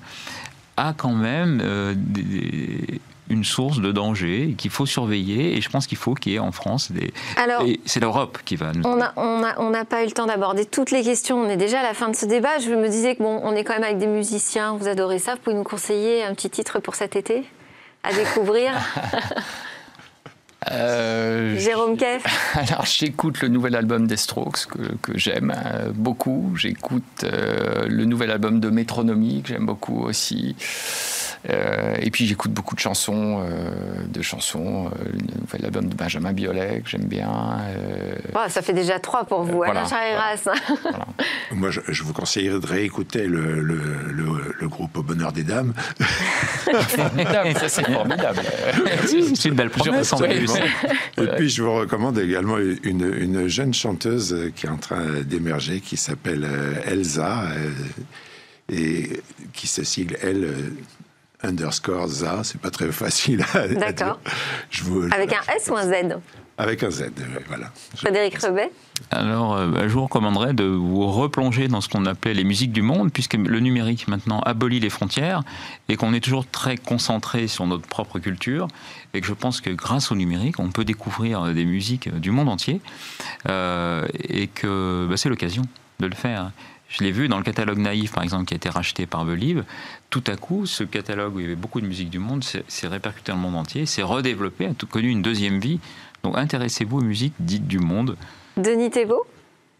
a quand même euh, des, une source de danger qu'il faut surveiller et je pense qu'il faut qu'il y ait en France des... Alors, c'est l'Europe qui va nous... On n'a on a, on a pas eu le temps d'aborder toutes les questions, on est déjà à la fin de ce débat. Je me disais que bon, on est quand même avec des musiciens, vous adorez ça, vous pouvez nous conseiller un petit titre pour cet été à découvrir? (laughs) Euh, Jérôme Keff (laughs) Alors j'écoute le nouvel album des Strokes que, que j'aime euh, beaucoup. J'écoute euh, le nouvel album de Métronomie que j'aime beaucoup aussi. Euh, et puis j'écoute beaucoup de chansons, euh, de chansons, euh, le nouvel album de Benjamin Biolay que j'aime bien. ça fait déjà trois pour vous, voilà, Alain voilà. (laughs) Moi, je, vous conseillerais de réécouter le, le, le, groupe Au Bonheur des Dames. ça c'est formidable. (laughs) c'est une belle promesse. Et puis je vous recommande également une, une jeune chanteuse qui est en train d'émerger, qui s'appelle Elsa et qui se sigle elle underscore ZA, c'est pas très facile à, D'accord. Avec un S ou un Z? Avec un Z, voilà. Frédéric Rebet? Alors, euh, bah, je vous recommanderais de vous replonger dans ce qu'on appelait les musiques du monde, puisque le numérique maintenant abolit les frontières et qu'on est toujours très concentré sur notre propre culture, et que je pense que grâce au numérique, on peut découvrir des musiques du monde entier, euh, et que bah, c'est l'occasion de le faire. Je l'ai vu dans le catalogue Naïf, par exemple, qui a été racheté par Believe. Tout à coup, ce catalogue où il y avait beaucoup de musique du monde s'est répercuté dans le monde entier, s'est redéveloppé, a connu une deuxième vie. Donc intéressez-vous aux musiques dites du monde. Denis Thébault?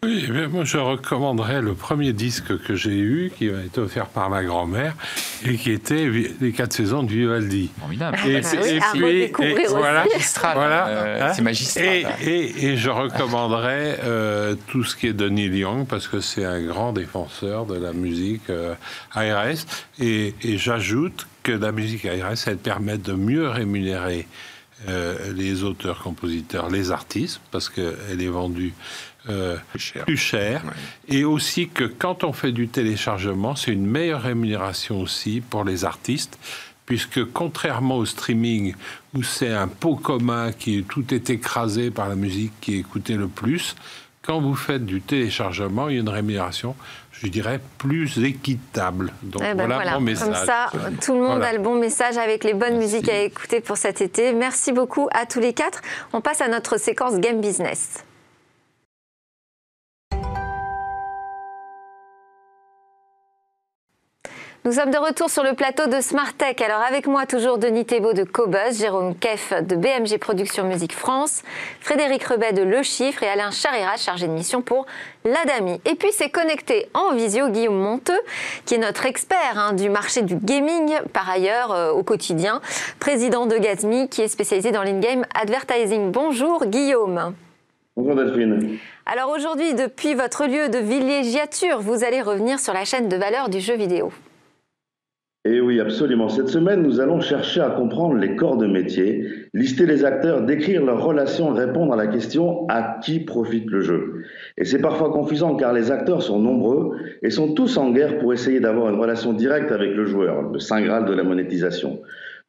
Oui, eh moi je recommanderais le premier disque que j'ai eu, qui m'a été offert par ma grand-mère, et qui était Les quatre saisons de Vivaldi. Formidable. Et, puis, voilà, euh, c'est magistral. Et, je recommanderais euh, tout ce qui est de Neil Young, parce que c'est un grand défenseur de la musique euh, ARS. Et, j'ajoute que la musique ARS, elle permet de mieux rémunérer les auteurs, compositeurs, les artistes, parce qu'elle est vendue euh, plus cher. Et aussi que quand on fait du téléchargement, c'est une meilleure rémunération aussi pour les artistes, puisque contrairement au streaming, où c'est un pot commun qui tout est écrasé par la musique qui est écoutée le plus, quand vous faites du téléchargement, il y a une rémunération, je dirais, plus équitable. Donc eh ben voilà, mon message. Comme ça, tout le monde a le bon message avec les bonnes musiques à écouter pour cet été. Merci beaucoup à tous les quatre. On passe à notre séquence Game Business. Nous sommes de retour sur le plateau de Smart Tech. Alors avec moi toujours Denis Thébault de Cobus, Jérôme Keff de BMG Production Musique France, Frédéric Rebet de Le Chiffre et Alain Charira, chargé de mission pour l'Adami. Et puis c'est connecté en visio Guillaume Monteux, qui est notre expert hein, du marché du gaming, par ailleurs euh, au quotidien, président de Gazmi, qui est spécialisé dans l'in-game advertising. Bonjour Guillaume. Bonjour Delphine. Alors aujourd'hui, depuis votre lieu de villégiature, vous allez revenir sur la chaîne de valeur du jeu vidéo. Et eh oui, absolument. Cette semaine, nous allons chercher à comprendre les corps de métier, lister les acteurs, décrire leurs relations, répondre à la question à qui profite le jeu? Et c'est parfois confusant car les acteurs sont nombreux et sont tous en guerre pour essayer d'avoir une relation directe avec le joueur, le saint graal de la monétisation.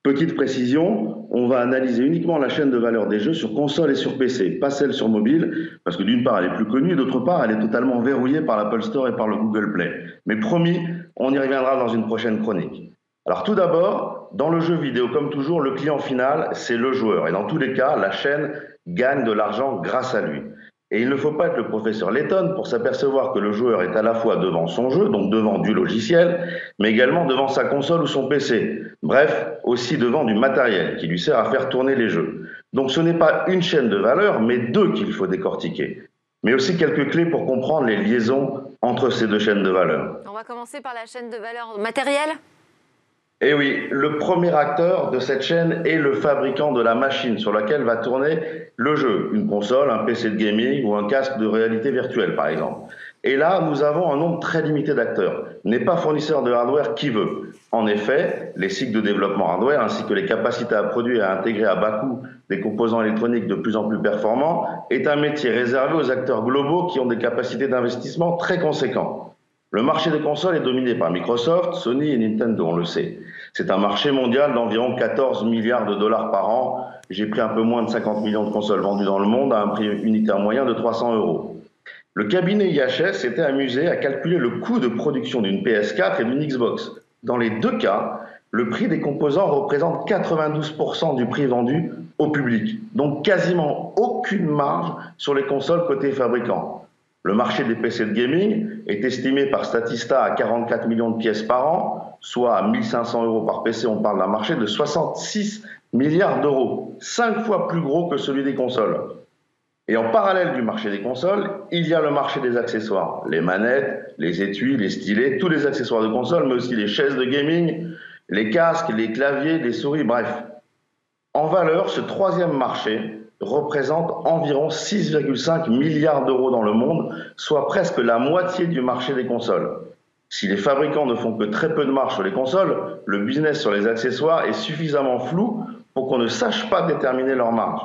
Petite précision, on va analyser uniquement la chaîne de valeur des jeux sur console et sur PC, pas celle sur mobile, parce que d'une part elle est plus connue, d'autre part elle est totalement verrouillée par l'Apple Store et par le Google Play. Mais promis, on y reviendra dans une prochaine chronique. Alors tout d'abord, dans le jeu vidéo, comme toujours, le client final, c'est le joueur. Et dans tous les cas, la chaîne gagne de l'argent grâce à lui. Et il ne faut pas être le professeur Letton pour s'apercevoir que le joueur est à la fois devant son jeu, donc devant du logiciel, mais également devant sa console ou son PC. Bref, aussi devant du matériel qui lui sert à faire tourner les jeux. Donc ce n'est pas une chaîne de valeur, mais deux qu'il faut décortiquer. Mais aussi quelques clés pour comprendre les liaisons entre ces deux chaînes de valeur. On va commencer par la chaîne de valeur matérielle eh oui, le premier acteur de cette chaîne est le fabricant de la machine sur laquelle va tourner le jeu, une console, un PC de gaming ou un casque de réalité virtuelle par exemple. Et là, nous avons un nombre très limité d'acteurs. N'est pas fournisseur de hardware qui veut. En effet, les cycles de développement hardware ainsi que les capacités à produire et à intégrer à bas coût des composants électroniques de plus en plus performants est un métier réservé aux acteurs globaux qui ont des capacités d'investissement très conséquentes. Le marché des consoles est dominé par Microsoft, Sony et Nintendo, on le sait. C'est un marché mondial d'environ 14 milliards de dollars par an. J'ai pris un peu moins de 50 millions de consoles vendues dans le monde à un prix unitaire moyen de 300 euros. Le cabinet IHS s'était amusé à calculer le coût de production d'une PS4 et d'une Xbox. Dans les deux cas, le prix des composants représente 92% du prix vendu au public, donc quasiment aucune marge sur les consoles côté fabricant. Le marché des PC de gaming est estimé par Statista à 44 millions de pièces par an, soit à 1500 euros par PC. On parle d'un marché de 66 milliards d'euros, cinq fois plus gros que celui des consoles. Et en parallèle du marché des consoles, il y a le marché des accessoires. Les manettes, les étuis, les stylets, tous les accessoires de console, mais aussi les chaises de gaming, les casques, les claviers, les souris, bref. En valeur, ce troisième marché représente environ 6,5 milliards d'euros dans le monde, soit presque la moitié du marché des consoles. Si les fabricants ne font que très peu de marge sur les consoles, le business sur les accessoires est suffisamment flou pour qu'on ne sache pas déterminer leur marge.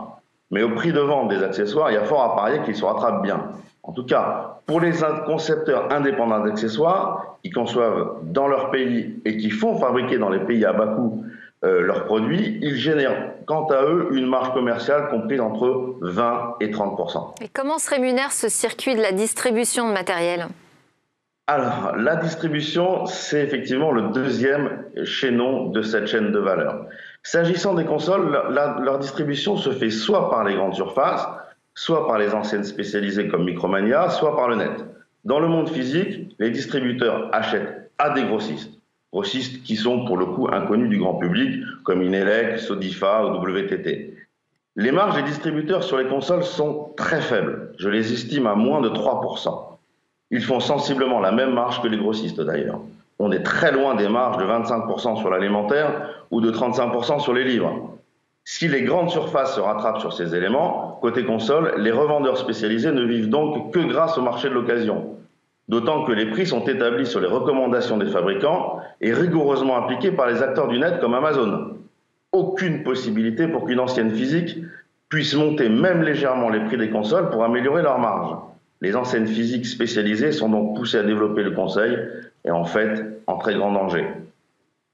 Mais au prix de vente des accessoires, il y a fort à parier qu'ils se rattrapent bien. En tout cas, pour les concepteurs indépendants d'accessoires, qui conçoivent dans leur pays et qui font fabriquer dans les pays à bas coût euh, leurs produits, ils génèrent quant à eux une marge commerciale comprise entre 20 et 30 Et comment se rémunère ce circuit de la distribution de matériel? Alors, la distribution, c'est effectivement le deuxième chaînon de cette chaîne de valeur. S'agissant des consoles, leur distribution se fait soit par les grandes surfaces, soit par les enseignes spécialisées comme Micromania, soit par le net. Dans le monde physique, les distributeurs achètent à des grossistes. Grossistes qui sont pour le coup inconnus du grand public, comme Inelec, Sodifa ou WTT. Les marges des distributeurs sur les consoles sont très faibles. Je les estime à moins de 3%. Ils font sensiblement la même marge que les grossistes d'ailleurs on est très loin des marges de 25% sur l'alimentaire ou de 35% sur les livres. Si les grandes surfaces se rattrapent sur ces éléments, côté console, les revendeurs spécialisés ne vivent donc que grâce au marché de l'occasion. D'autant que les prix sont établis sur les recommandations des fabricants et rigoureusement appliqués par les acteurs du net comme Amazon. Aucune possibilité pour qu'une ancienne physique puisse monter même légèrement les prix des consoles pour améliorer leur marge. Les enseignes physiques spécialisées sont donc poussées à développer le conseil et en fait en très grand danger.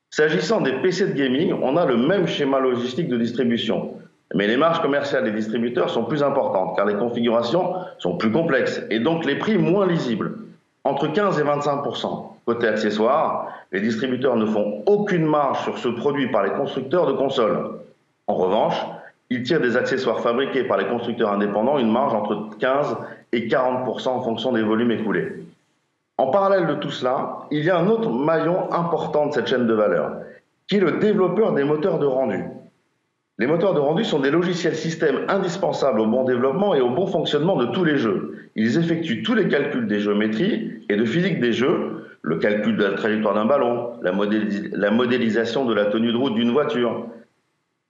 S'agissant des PC de gaming, on a le même schéma logistique de distribution. Mais les marges commerciales des distributeurs sont plus importantes car les configurations sont plus complexes et donc les prix moins lisibles. Entre 15 et 25% Côté accessoires, les distributeurs ne font aucune marge sur ce produit par les constructeurs de consoles. En revanche, ils tirent des accessoires fabriqués par les constructeurs indépendants une marge entre 15 et 40% en fonction des volumes écoulés. En parallèle de tout cela, il y a un autre maillon important de cette chaîne de valeur, qui est le développeur des moteurs de rendu. Les moteurs de rendu sont des logiciels systèmes indispensables au bon développement et au bon fonctionnement de tous les jeux. Ils effectuent tous les calculs des géométries et de physique des jeux, le calcul de la trajectoire d'un ballon, la, modélisation de la tenue de route d'une voiture,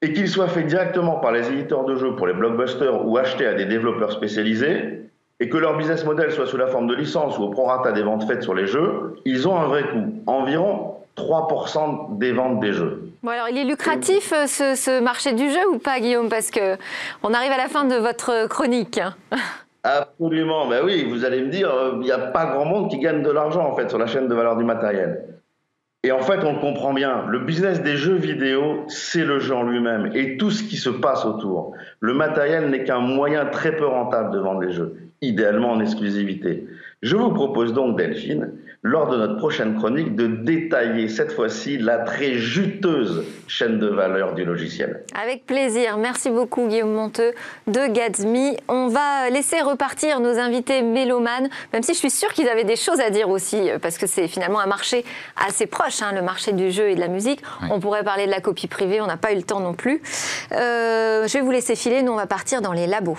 et qu'ils soient faits directement par les éditeurs de jeux pour les blockbusters ou achetés à des développeurs spécialisés, et que leur business model soit sous la forme de licence ou au prorata des ventes faites sur les jeux, ils ont un vrai coût, environ 3% des ventes des jeux. Bon alors, il est lucratif euh, ce, marché du jeu ou pas, Guillaume? Parce que on arrive à la fin de votre chronique. (laughs) Absolument, ben oui, vous allez me dire, euh, il n'y a pas grand monde qui gagne de l'argent en fait sur la chaîne de valeur du matériel. Et en fait, on le comprend bien. Le business des jeux vidéo, c'est le jeu en lui-même et tout ce qui se passe autour. Le matériel n'est qu'un moyen très peu rentable de vendre les jeux idéalement en exclusivité. Je vous propose donc, Delphine, lors de notre prochaine chronique, de détailler cette fois-ci la très juteuse chaîne de valeur du logiciel. Avec plaisir. Merci beaucoup, Guillaume Monteux de Gatsby. On va laisser repartir nos invités mélomanes, même si je suis sûre qu'ils avaient des choses à dire aussi, parce que c'est finalement un marché assez proche, hein, le marché du jeu et de la musique. On pourrait parler de la copie privée, on n'a pas eu le temps non plus. Euh, je vais vous laisser filer, nous on va partir dans les labos.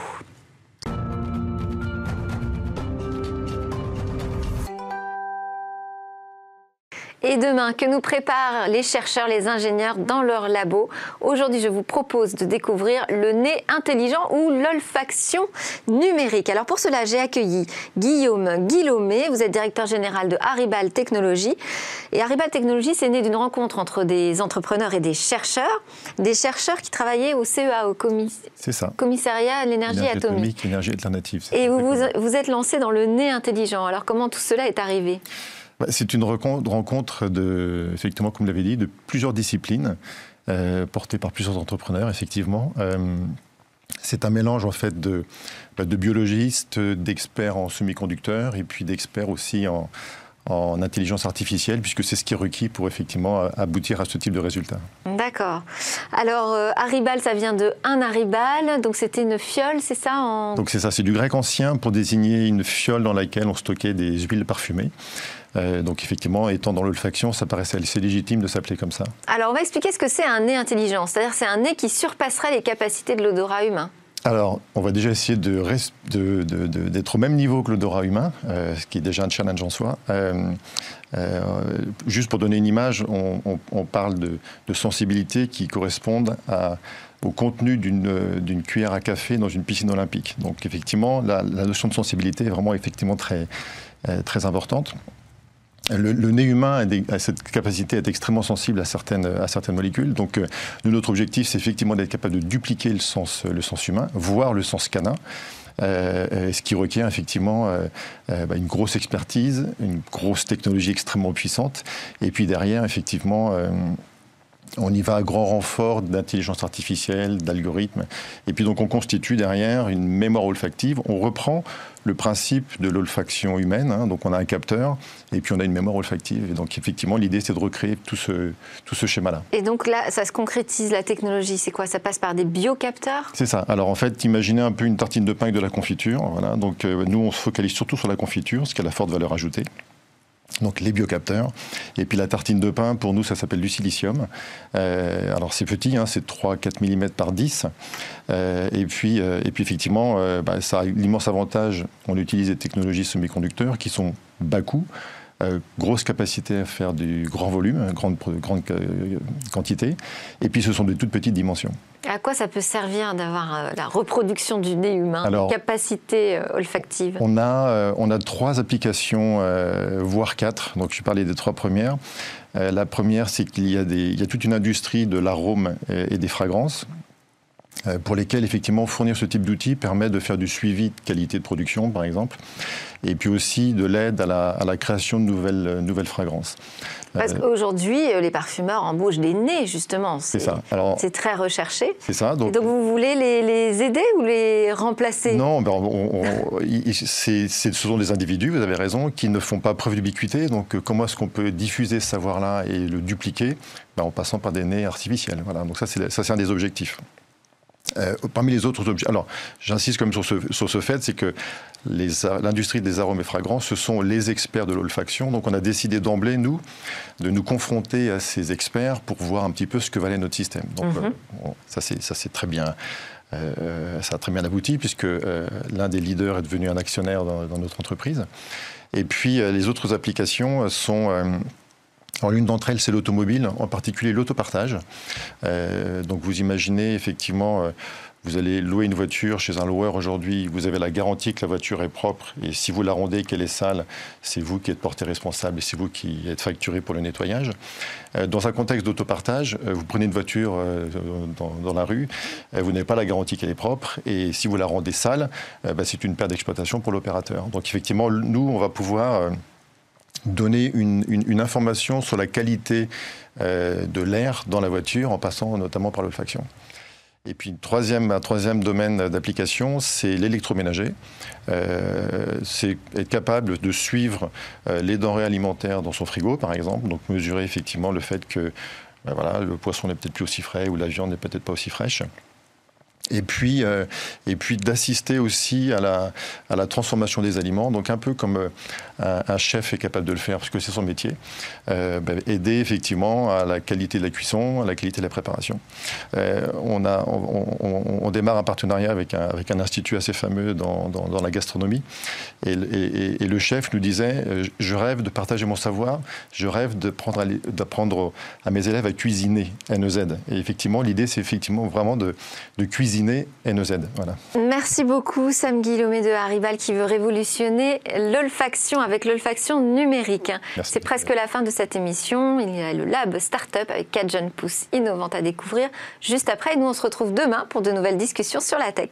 Et demain que nous préparent les chercheurs, les ingénieurs dans leur labo. Aujourd'hui, je vous propose de découvrir le nez intelligent ou l'olfaction numérique. Alors pour cela, j'ai accueilli Guillaume Guillaumet, vous êtes directeur général de Haribal Technologies. Et Haribal Technologies, c'est né d'une rencontre entre des entrepreneurs et des chercheurs, des chercheurs qui travaillaient au CEA, au commissariat à l'énergie atomique. énergie alternative. Et vous, vous, vous êtes lancé dans le nez intelligent. Alors comment tout cela est arrivé? C'est une rencontre de, effectivement, comme vous l'avez dit, de plusieurs disciplines, euh, portées par plusieurs entrepreneurs, effectivement. Euh, c'est un mélange en fait de, bah, de biologistes, d'experts en semi-conducteurs et puis d'experts aussi en, en intelligence artificielle, puisque c'est ce qui est requis pour effectivement aboutir à ce type de résultat. D'accord. Alors, euh, Haribal, ça vient de un Haribal, donc c'était une fiole, c'est ça en... Donc c'est ça, c'est du grec ancien pour désigner une fiole dans laquelle on stockait des huiles parfumées. Euh, donc effectivement, étant dans l'olfaction, ça paraissait assez légitime de s'appeler comme ça. Alors on va expliquer ce que c'est un nez intelligent, c'est-à-dire c'est un nez qui surpasserait les capacités de l'odorat humain. Alors, on va déjà essayer d'être de, de, au même niveau que l'odorat humain, euh, ce qui est déjà un challenge en soi. Euh, euh, juste pour donner une image, on, parle de, sensibilité qui correspondent au contenu d'une cuillère à café dans une piscine olympique. Donc, effectivement, la, la notion de sensibilité est vraiment effectivement très, très importante. Le, nez humain a, cette capacité à être extrêmement sensible à certaines, à certaines molécules. Donc, euh, notre objectif, c'est effectivement d'être capable de dupliquer le sens, le sens humain, voire le sens canin. Euh, euh, ce qui requiert effectivement bah, une grosse expertise, une grosse technologie extrêmement puissante, et puis derrière, effectivement, on y va à grand renfort d'intelligence artificielle, d'algorithmes. Et puis donc on constitue derrière une mémoire olfactive. On reprend le principe de l'olfaction humaine. Hein. donc on a un capteur et puis on a une mémoire olfactive. Et donc effectivement l'idée c'est de recréer tout ce, tout ce schéma-là. Et donc là ça se concrétise la technologie. C'est quoi? Ça passe par des biocapteurs? C'est ça. Alors en fait imaginez un peu une tartine de pain avec de la confiture. Voilà. Donc euh, nous on se focalise surtout sur la confiture, ce qui a la forte valeur ajoutée donc les biocapteurs. Et puis la tartine de pain, pour nous, ça s'appelle du silicium. Euh, alors c'est petit, hein, c'est 3-4 mm par 10. Euh, et, puis, euh, et puis effectivement, bah, ça a l'immense avantage, on utilise des technologies semi-conducteurs qui sont bas coût, euh, grosse capacité à faire du grand volume, grande, grande quantité, et puis ce sont de toutes petites dimensions. À quoi ça peut servir d'avoir euh, la reproduction du nez humain, Alors, capacité euh, olfactive? on a, on a trois applications, voire quatre, donc je parlais des trois premières. la première, c'est qu'il y, a il y a toute une industrie de l'arôme et des fragrances pour lesquels effectivement fournir ce type d'outils permet de faire du suivi de qualité de production par exemple et puis aussi de l'aide à la, création de nouvelles, euh, nouvelles fragrances. Parce euh, qu'aujourd'hui, les parfumeurs embauchent des nez, justement. C'est ça. C'est très recherché. C'est ça. Donc, donc, vous voulez les, aider ou les remplacer? Non, ben ce sont des individus, vous avez raison, qui ne font pas preuve d'ubiquité. Donc comment est-ce qu'on peut diffuser ce savoir-là et le dupliquer? Ben, En passant par des nez artificiels. Voilà. Donc ça, c'est un des objectifs. Euh, parmi les autres objets, alors j'insiste comme sur ce, sur ce fait, c'est que l'industrie des arômes et fragrances, ce sont les experts de l'olfaction. Donc on a décidé d'emblée, nous, de nous confronter à ces experts pour voir un petit peu ce que valait notre système. Donc mhm. euh, ça c'est très bien. Euh, ça a très bien abouti puisque l'un des leaders est devenu un actionnaire dans, dans notre entreprise. Et puis les autres applications sont l'une d'entre elles, c'est l'automobile, en particulier l'autopartage. Euh, donc, vous imaginez effectivement, euh, vous allez louer une voiture chez un loueur aujourd'hui, vous avez la garantie que la voiture est propre, et si vous la rendez, qu'elle est sale, c'est vous qui êtes porté responsable et c'est vous qui êtes facturé pour le nettoyage. Euh, dans un contexte d'autopartage, vous prenez une voiture dans, la rue, vous n'avez pas la garantie qu'elle est propre, et si vous la rendez sale, bah, c'est une perte d'exploitation pour l'opérateur. Donc, effectivement, nous, on va pouvoir donner une, information sur la qualité euh, de l'air dans la voiture en passant notamment par l'olfaction. Et puis troisième, un troisième domaine d'application, c'est l'électroménager. Euh, c'est être capable de suivre euh, les denrées alimentaires dans son frigo, par exemple, donc mesurer effectivement le fait que ben voilà, le poisson n'est peut-être plus aussi frais ou la viande n'est peut-être pas aussi fraîche. Et puis, euh, et puis d'assister aussi à la, transformation des aliments, donc un peu comme euh, un, chef est capable de le faire, parce que c'est son métier, euh, ben, aider effectivement à la qualité de la cuisson, à la qualité de la préparation. on, a, on, démarre un partenariat avec un, institut assez fameux dans, la gastronomie, et, le chef nous disait, je rêve de partager mon savoir, je rêve d'apprendre à mes élèves à cuisiner NEZ. Et effectivement, l'idée, c'est effectivement vraiment de cuisiner voilà. Merci beaucoup Sam Guillaume de Haribal qui veut révolutionner l'olfaction avec l'olfaction numérique. C'est presque la fin de cette émission. Il y a le Lab Startup avec quatre jeunes pousses innovantes à découvrir. Juste après, nous on se retrouve demain pour de nouvelles discussions sur la tech.